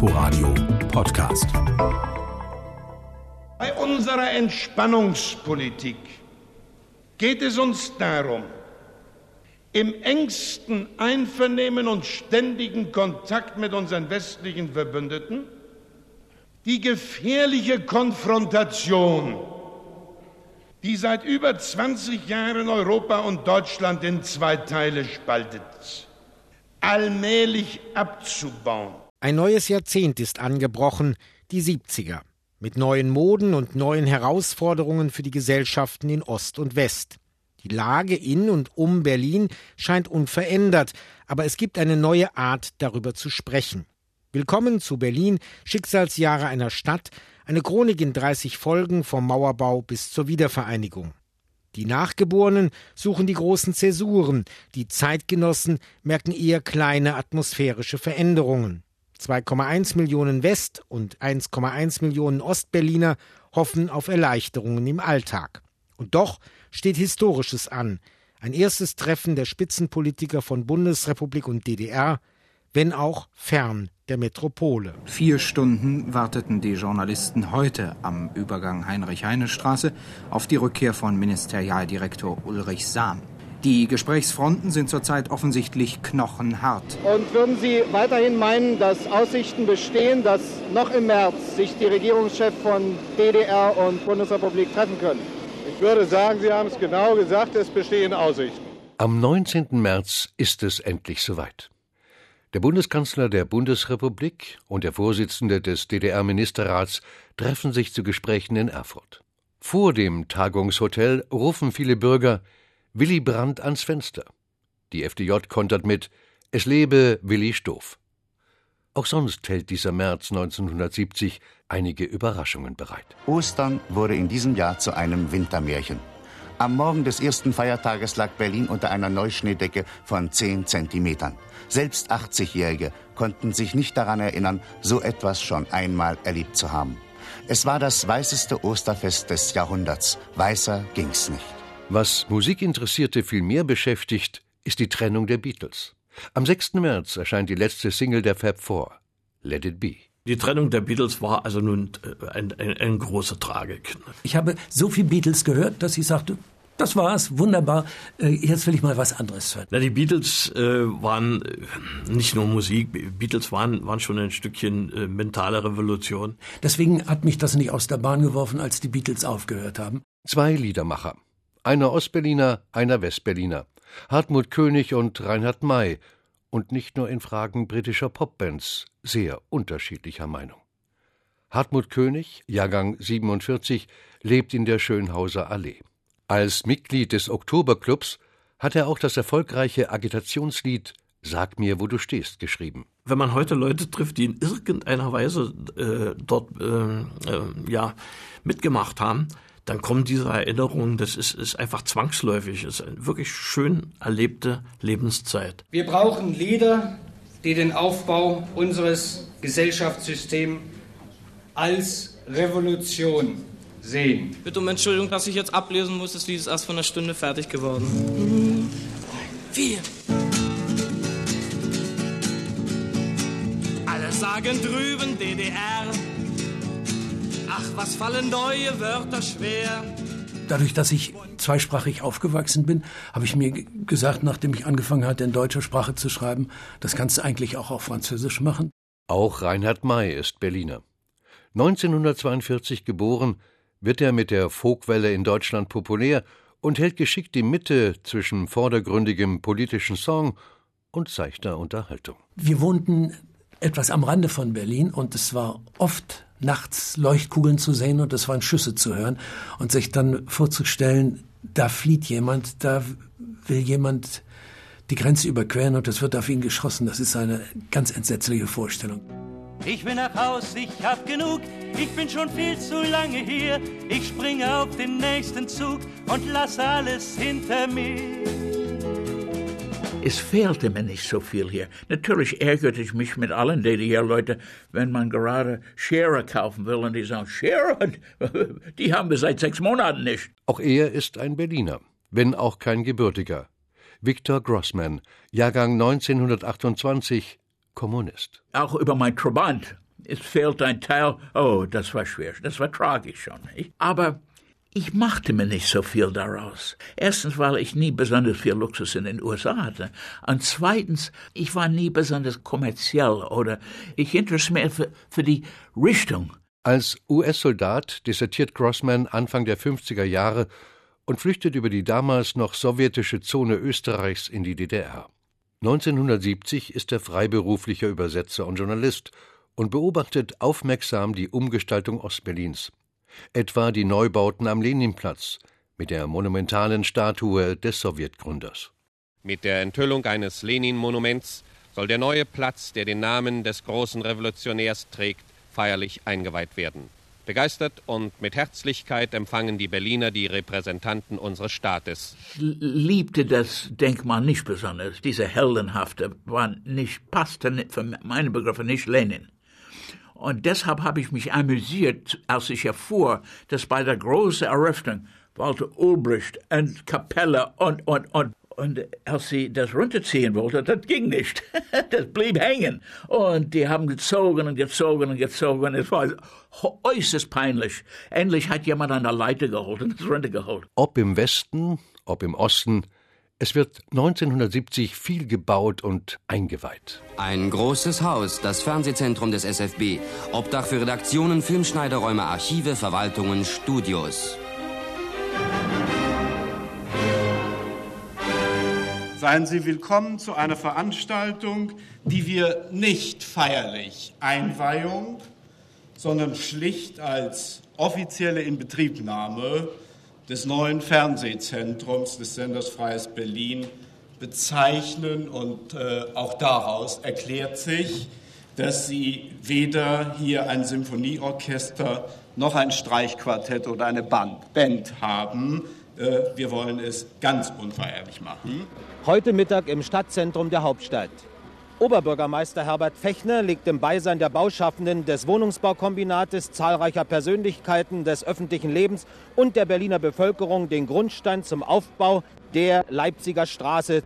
Inforadio Podcast. Bei unserer Entspannungspolitik geht es uns darum, im engsten Einvernehmen und ständigen Kontakt mit unseren westlichen Verbündeten die gefährliche Konfrontation, die seit über 20 Jahren Europa und Deutschland in zwei Teile spaltet, allmählich abzubauen. Ein neues Jahrzehnt ist angebrochen, die 70er, mit neuen Moden und neuen Herausforderungen für die Gesellschaften in Ost und West. Die Lage in und um Berlin scheint unverändert, aber es gibt eine neue Art, darüber zu sprechen. Willkommen zu Berlin, Schicksalsjahre einer Stadt, eine Chronik in 30 Folgen vom Mauerbau bis zur Wiedervereinigung. Die Nachgeborenen suchen die großen Zäsuren, die Zeitgenossen merken eher kleine atmosphärische Veränderungen. 2,1 Millionen West- und 1,1 Millionen Ostberliner hoffen auf Erleichterungen im Alltag. Und doch steht Historisches an. Ein erstes Treffen der Spitzenpolitiker von Bundesrepublik und DDR, wenn auch fern der Metropole. Vier Stunden warteten die Journalisten heute am Übergang Heinrich-Heine-Straße auf die Rückkehr von Ministerialdirektor Ulrich Sahn. Die Gesprächsfronten sind zurzeit offensichtlich knochenhart. Und würden Sie weiterhin meinen, dass Aussichten bestehen, dass noch im März sich die Regierungschefs von DDR und Bundesrepublik treffen können? Ich würde sagen, Sie haben es genau gesagt, es bestehen Aussichten. Am 19. März ist es endlich soweit. Der Bundeskanzler der Bundesrepublik und der Vorsitzende des DDR-Ministerrats treffen sich zu Gesprächen in Erfurt. Vor dem Tagungshotel rufen viele Bürger Willy Brandt ans Fenster. Die FDJ kontert mit Es lebe Willy Stoff. Auch sonst hält dieser März 1970 einige Überraschungen bereit. Ostern wurde in diesem Jahr zu einem Wintermärchen. Am Morgen des ersten Feiertages lag Berlin unter einer Neuschneedecke von 10 Zentimetern. Selbst 80-Jährige konnten sich nicht daran erinnern, so etwas schon einmal erlebt zu haben. Es war das weißeste Osterfest des Jahrhunderts. Weißer ging's nicht. Was Musikinteressierte viel mehr beschäftigt, ist die Trennung der Beatles. Am 6. März erscheint die letzte Single der Fab Four, Let It Be. Die Trennung der Beatles war also nun äh, ein, ein, ein große Tragik. Ich habe so viel Beatles gehört, dass ich sagte, das war's, wunderbar. Äh, jetzt will ich mal was anderes hören. Na, die Beatles äh, waren äh, nicht nur Musik, Beatles waren, waren schon ein Stückchen äh, mentale Revolution. Deswegen hat mich das nicht aus der Bahn geworfen, als die Beatles aufgehört haben. Zwei Liedermacher. Einer Ostberliner, einer Westberliner. Hartmut König und Reinhard May. Und nicht nur in Fragen britischer Popbands, sehr unterschiedlicher Meinung. Hartmut König, Jahrgang 47, lebt in der Schönhauser Allee. Als Mitglied des Oktoberclubs hat er auch das erfolgreiche Agitationslied Sag mir, wo du stehst geschrieben. Wenn man heute Leute trifft, die in irgendeiner Weise äh, dort äh, äh, ja, mitgemacht haben, dann kommen diese Erinnerungen, das ist, ist einfach zwangsläufig, das ist eine wirklich schön erlebte Lebenszeit. Wir brauchen Lieder, die den Aufbau unseres Gesellschaftssystems als Revolution sehen. Bitte um Entschuldigung, dass ich jetzt ablesen muss, das Lied ist erst vor einer Stunde fertig geworden. Vier. Alle sagen drüben DDR. Ach, was fallen neue Wörter schwer. Dadurch, dass ich zweisprachig aufgewachsen bin, habe ich mir gesagt, nachdem ich angefangen hatte, in deutscher Sprache zu schreiben, das kannst du eigentlich auch auf Französisch machen. Auch Reinhard May ist Berliner. 1942 geboren, wird er mit der Folkwelle in Deutschland populär und hält geschickt die Mitte zwischen vordergründigem politischen Song und seichter Unterhaltung. Wir wohnten etwas am Rande von Berlin und es war oft nachts Leuchtkugeln zu sehen und es waren Schüsse zu hören und sich dann vorzustellen, da flieht jemand, da will jemand die Grenze überqueren und es wird auf ihn geschossen. Das ist eine ganz entsetzliche Vorstellung. Ich will nach Haus, ich hab genug, ich bin schon viel zu lange hier. Ich springe auf den nächsten Zug und lass alles hinter mir. Es fehlte mir nicht so viel hier. Natürlich ärgerte ich mich mit allen DDR-Leuten, wenn man gerade Schere kaufen will und die sagen, Schere, die haben wir seit sechs Monaten nicht. Auch er ist ein Berliner, wenn auch kein gebürtiger. Viktor Grossman, Jahrgang 1928, Kommunist. Auch über mein Trabant es fehlt ein Teil. Oh, das war schwer, das war tragisch schon. Nicht? Aber ich machte mir nicht so viel daraus. Erstens, weil ich nie besonders viel Luxus in den USA hatte. Und zweitens, ich war nie besonders kommerziell oder ich interessiere mich für, die Richtung. Als US-Soldat desertiert Grossman Anfang der 50er Jahre und flüchtet über die damals noch sowjetische Zone Österreichs in die DDR. 1970 ist er freiberuflicher Übersetzer und Journalist und beobachtet aufmerksam die Umgestaltung Ostberlins etwa die Neubauten am Leninplatz mit der monumentalen Statue des Sowjetgründers. Mit der Enthüllung eines Lenin-Monuments soll der neue Platz, der den Namen des großen Revolutionärs trägt, feierlich eingeweiht werden. Begeistert und mit Herzlichkeit empfangen die Berliner die Repräsentanten unseres Staates. Ich liebte das Denkmal nicht besonders. Diese heldenhafte war nicht, passte für meine Begriffe nicht Lenin. Und deshalb habe ich mich amüsiert, als ich erfuhr, dass bei der großen Eröffnung Walter Ulbricht und Kapelle und, und, und, und als sie das runterziehen wollte, das ging nicht. Das blieb hängen. Und die haben gezogen und gezogen und gezogen. Es war äußerst peinlich. Endlich hat jemand an der Leiter geholt und es runtergeholt. Ob im Westen, ob im Osten, es wird 1970 viel gebaut und eingeweiht. Ein großes Haus, das Fernsehzentrum des SFB. Obdach für Redaktionen, Filmschneiderräume, Archive, Verwaltungen, Studios. Seien Sie willkommen zu einer Veranstaltung, die wir nicht feierlich Einweihung, sondern schlicht als offizielle Inbetriebnahme des neuen Fernsehzentrums des Senders Freies Berlin bezeichnen und äh, auch daraus erklärt sich, dass sie weder hier ein Symphonieorchester noch ein Streichquartett oder eine Band, Band haben. Äh, wir wollen es ganz unverehrlich machen. Heute Mittag im Stadtzentrum der Hauptstadt. Oberbürgermeister Herbert Fechner legt im Beisein der Bauschaffenden des Wohnungsbaukombinates, zahlreicher Persönlichkeiten des öffentlichen Lebens und der Berliner Bevölkerung den Grundstein zum Aufbau der Leipziger Straße.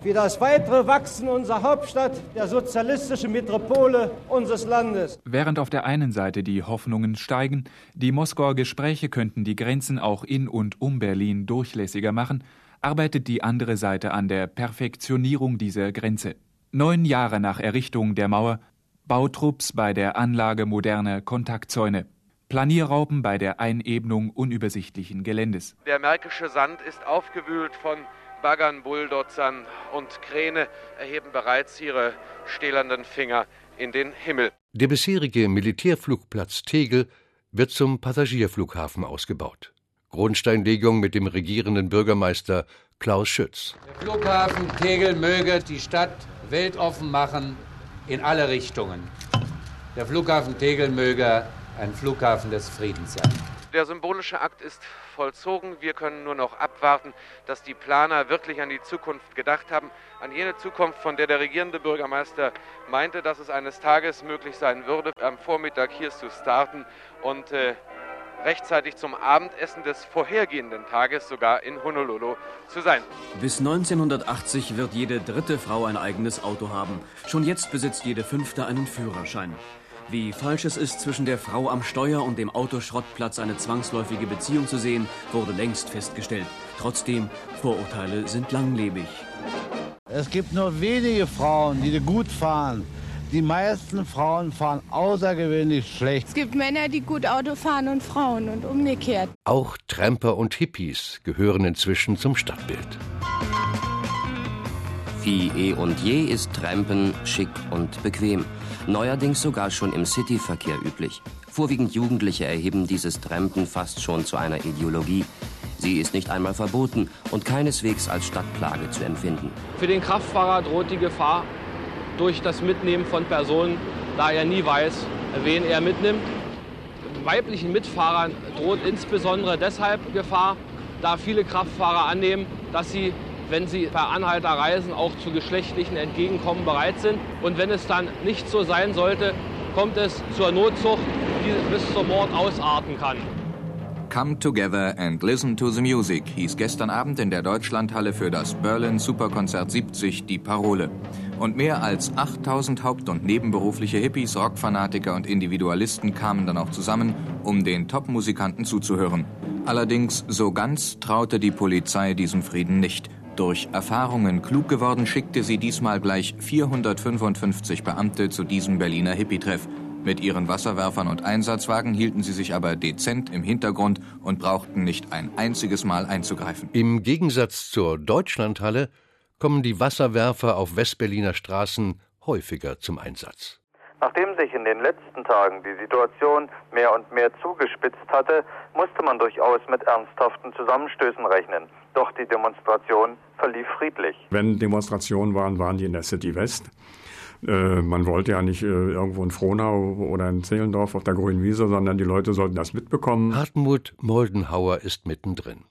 Für das weitere Wachsen unserer Hauptstadt, der sozialistischen Metropole unseres Landes. Während auf der einen Seite die Hoffnungen steigen, die Moskauer Gespräche könnten die Grenzen auch in und um Berlin durchlässiger machen, arbeitet die andere Seite an der Perfektionierung dieser Grenze. Neun Jahre nach Errichtung der Mauer Bautrupps bei der Anlage moderner Kontaktzäune. Planierraupen bei der Einebnung unübersichtlichen Geländes. Der märkische Sand ist aufgewühlt von Baggern, Bulldozern und Kräne erheben bereits ihre stählernden Finger in den Himmel. Der bisherige Militärflugplatz Tegel wird zum Passagierflughafen ausgebaut. Grundsteinlegung mit dem regierenden Bürgermeister Klaus Schütz. Der Flughafen Tegel möge die Stadt weltoffen machen in alle Richtungen. Der Flughafen Tegel möge ein Flughafen des Friedens sein. Der symbolische Akt ist vollzogen. Wir können nur noch abwarten, dass die Planer wirklich an die Zukunft gedacht haben. An jene Zukunft, von der der regierende Bürgermeister meinte, dass es eines Tages möglich sein würde, am Vormittag hier zu starten und äh, rechtzeitig zum Abendessen des vorhergehenden Tages sogar in Honolulu zu sein. Bis 1980 wird jede dritte Frau ein eigenes Auto haben. Schon jetzt besitzt jede fünfte einen Führerschein. Wie falsch es ist, zwischen der Frau am Steuer und dem Autoschrottplatz eine zwangsläufige Beziehung zu sehen, wurde längst festgestellt. Trotzdem, Vorurteile sind langlebig. Es gibt nur wenige Frauen, die gut fahren. Die meisten Frauen fahren außergewöhnlich schlecht. Es gibt Männer, die gut Auto fahren und Frauen und umgekehrt. Auch Tramper und Hippies gehören inzwischen zum Stadtbild. Wie eh und je ist Trampen schick und bequem. Neuerdings sogar schon im Cityverkehr üblich. Vorwiegend Jugendliche erheben dieses Trampen fast schon zu einer Ideologie. Sie ist nicht einmal verboten und keineswegs als Stadtplage zu empfinden. Für den Kraftfahrer droht die Gefahr durch das Mitnehmen von Personen, da er nie weiß, wen er mitnimmt. Weiblichen Mitfahrern droht insbesondere deshalb Gefahr, da viele Kraftfahrer annehmen, dass sie, wenn sie per Anhalter reisen, auch zu geschlechtlichen Entgegenkommen bereit sind. Und wenn es dann nicht so sein sollte, kommt es zur Notzucht, die bis zum Mord ausarten kann. Come Together and Listen to the Music hieß gestern Abend in der Deutschlandhalle für das Berlin Superkonzert 70 die Parole. Und mehr als 8000 haupt- und nebenberufliche Hippies, Rockfanatiker und Individualisten kamen dann auch zusammen, um den Top-Musikanten zuzuhören. Allerdings so ganz traute die Polizei diesem Frieden nicht. Durch Erfahrungen klug geworden, schickte sie diesmal gleich 455 Beamte zu diesem Berliner Hippie-Treff. Mit ihren Wasserwerfern und Einsatzwagen hielten sie sich aber dezent im Hintergrund und brauchten nicht ein einziges Mal einzugreifen. Im Gegensatz zur Deutschlandhalle kommen die Wasserwerfer auf Westberliner Straßen häufiger zum Einsatz. Nachdem sich in den letzten Tagen die Situation mehr und mehr zugespitzt hatte, musste man durchaus mit ernsthaften Zusammenstößen rechnen. Doch die Demonstration verlief friedlich. Wenn Demonstrationen waren, waren die in der City West. Äh, man wollte ja nicht äh, irgendwo in Frohnau oder in Zehlendorf auf der Grünen Wiese, sondern die Leute sollten das mitbekommen. Hartmut Moldenhauer ist mittendrin.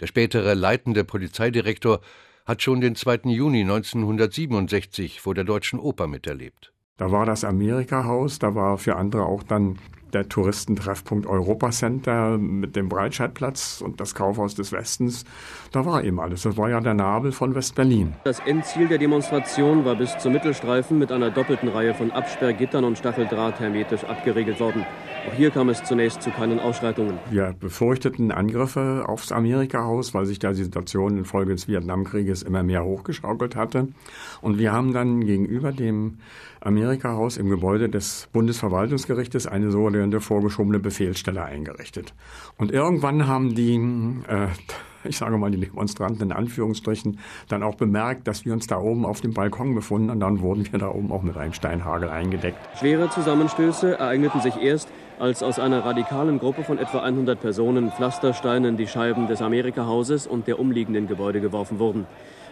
Der spätere leitende Polizeidirektor hat schon den 2. Juni 1967 vor der Deutschen Oper miterlebt. Da war das Amerika-Haus, da war für andere auch dann der Touristentreffpunkt Europacenter mit dem Breitscheidplatz und das Kaufhaus des Westens. Da war eben alles. Das war ja der Nabel von West-Berlin. Das Endziel der Demonstration war bis zum Mittelstreifen mit einer doppelten Reihe von Absperrgittern und Stacheldraht hermetisch abgeriegelt worden. Auch hier kam es zunächst zu keinen Ausschreitungen. Wir befürchteten Angriffe aufs Amerika-Haus, weil sich da die Situation infolge des Vietnamkrieges immer mehr hochgeschaukelt hatte. Und wir haben dann gegenüber dem Amerika-Haus im Gebäude des Bundesverwaltungsgerichtes eine sogenannte vorgeschobene Befehlsstelle eingerichtet. Und irgendwann haben die, äh, ich sage mal die Demonstranten in Anführungsstrichen, dann auch bemerkt, dass wir uns da oben auf dem Balkon befunden und dann wurden wir da oben auch mit einem Steinhagel eingedeckt. Schwere Zusammenstöße ereigneten sich erst, als aus einer radikalen Gruppe von etwa 100 Personen Pflastersteine in die Scheiben des Amerika-Hauses und der umliegenden Gebäude geworfen wurden.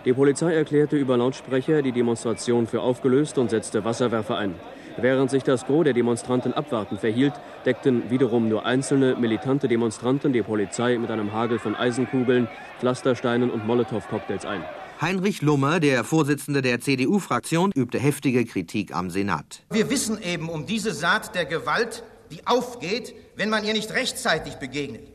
Die Polizei erklärte über Lautsprecher die Demonstration für aufgelöst und setzte Wasserwerfer ein. Während sich das Gros der Demonstranten abwartend verhielt, deckten wiederum nur einzelne militante Demonstranten die Polizei mit einem Hagel von Eisenkugeln, Pflastersteinen und Molotow-Cocktails ein. Heinrich Lummer, der Vorsitzende der CDU-Fraktion, übte heftige Kritik am Senat. Wir wissen eben um diese Saat der Gewalt, die aufgeht, wenn man ihr nicht rechtzeitig begegnet.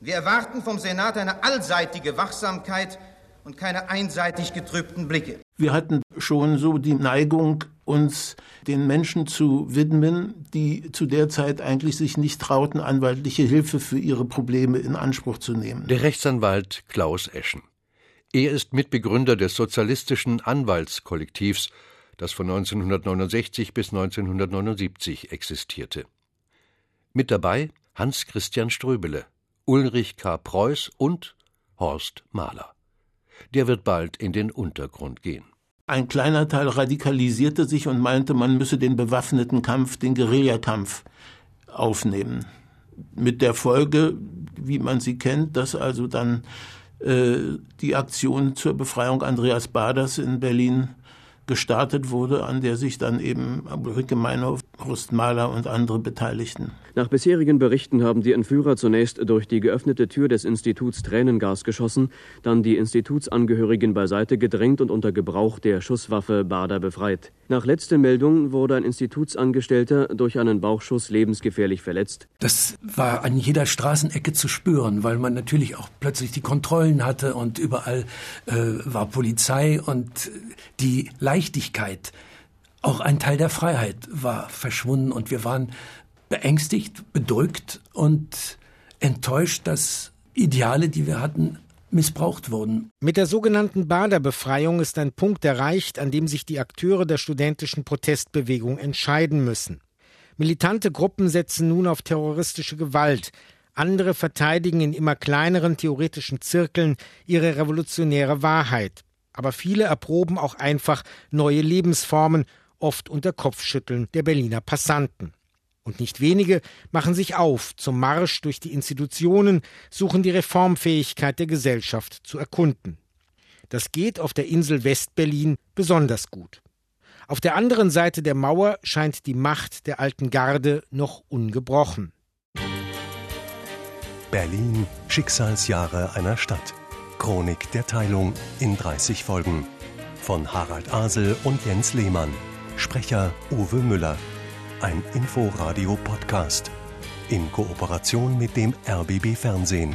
Wir erwarten vom Senat eine allseitige Wachsamkeit und keine einseitig getrübten Blicke. Wir hatten schon so die Neigung, uns den Menschen zu widmen, die zu der Zeit eigentlich sich nicht trauten, anwaltliche Hilfe für ihre Probleme in Anspruch zu nehmen. Der Rechtsanwalt Klaus Eschen. Er ist Mitbegründer des sozialistischen Anwaltskollektivs, das von 1969 bis 1979 existierte. Mit dabei Hans Christian Ströbele, Ulrich K. Preuß und Horst Mahler der wird bald in den Untergrund gehen. Ein kleiner Teil radikalisierte sich und meinte, man müsse den bewaffneten Kampf, den Guerillakampf aufnehmen. Mit der Folge, wie man sie kennt, dass also dann äh, die Aktion zur Befreiung Andreas Baders in Berlin gestartet wurde, an der sich dann eben Ulrike Meinhof, Horst Mahler und andere beteiligten. Nach bisherigen Berichten haben die Entführer zunächst durch die geöffnete Tür des Instituts Tränengas geschossen, dann die Institutsangehörigen beiseite gedrängt und unter Gebrauch der Schusswaffe Bader befreit. Nach letzter Meldung wurde ein Institutsangestellter durch einen Bauchschuss lebensgefährlich verletzt. Das war an jeder Straßenecke zu spüren, weil man natürlich auch plötzlich die Kontrollen hatte und überall äh, war Polizei und die Leichtigkeit, auch ein Teil der Freiheit war verschwunden und wir waren beängstigt, bedrückt und enttäuscht, dass Ideale, die wir hatten, missbraucht wurden. Mit der sogenannten Baderbefreiung ist ein Punkt erreicht, an dem sich die Akteure der studentischen Protestbewegung entscheiden müssen. Militante Gruppen setzen nun auf terroristische Gewalt, andere verteidigen in immer kleineren theoretischen Zirkeln ihre revolutionäre Wahrheit. Aber viele erproben auch einfach neue Lebensformen, oft unter Kopfschütteln der Berliner Passanten. Und nicht wenige machen sich auf zum Marsch durch die Institutionen, suchen die Reformfähigkeit der Gesellschaft zu erkunden. Das geht auf der Insel Westberlin besonders gut. Auf der anderen Seite der Mauer scheint die Macht der alten Garde noch ungebrochen. Berlin Schicksalsjahre einer Stadt. Chronik der Teilung in 30 Folgen. Von Harald Asel und Jens Lehmann. Sprecher Uwe Müller ein Inforadio-Podcast in Kooperation mit dem RBB Fernsehen.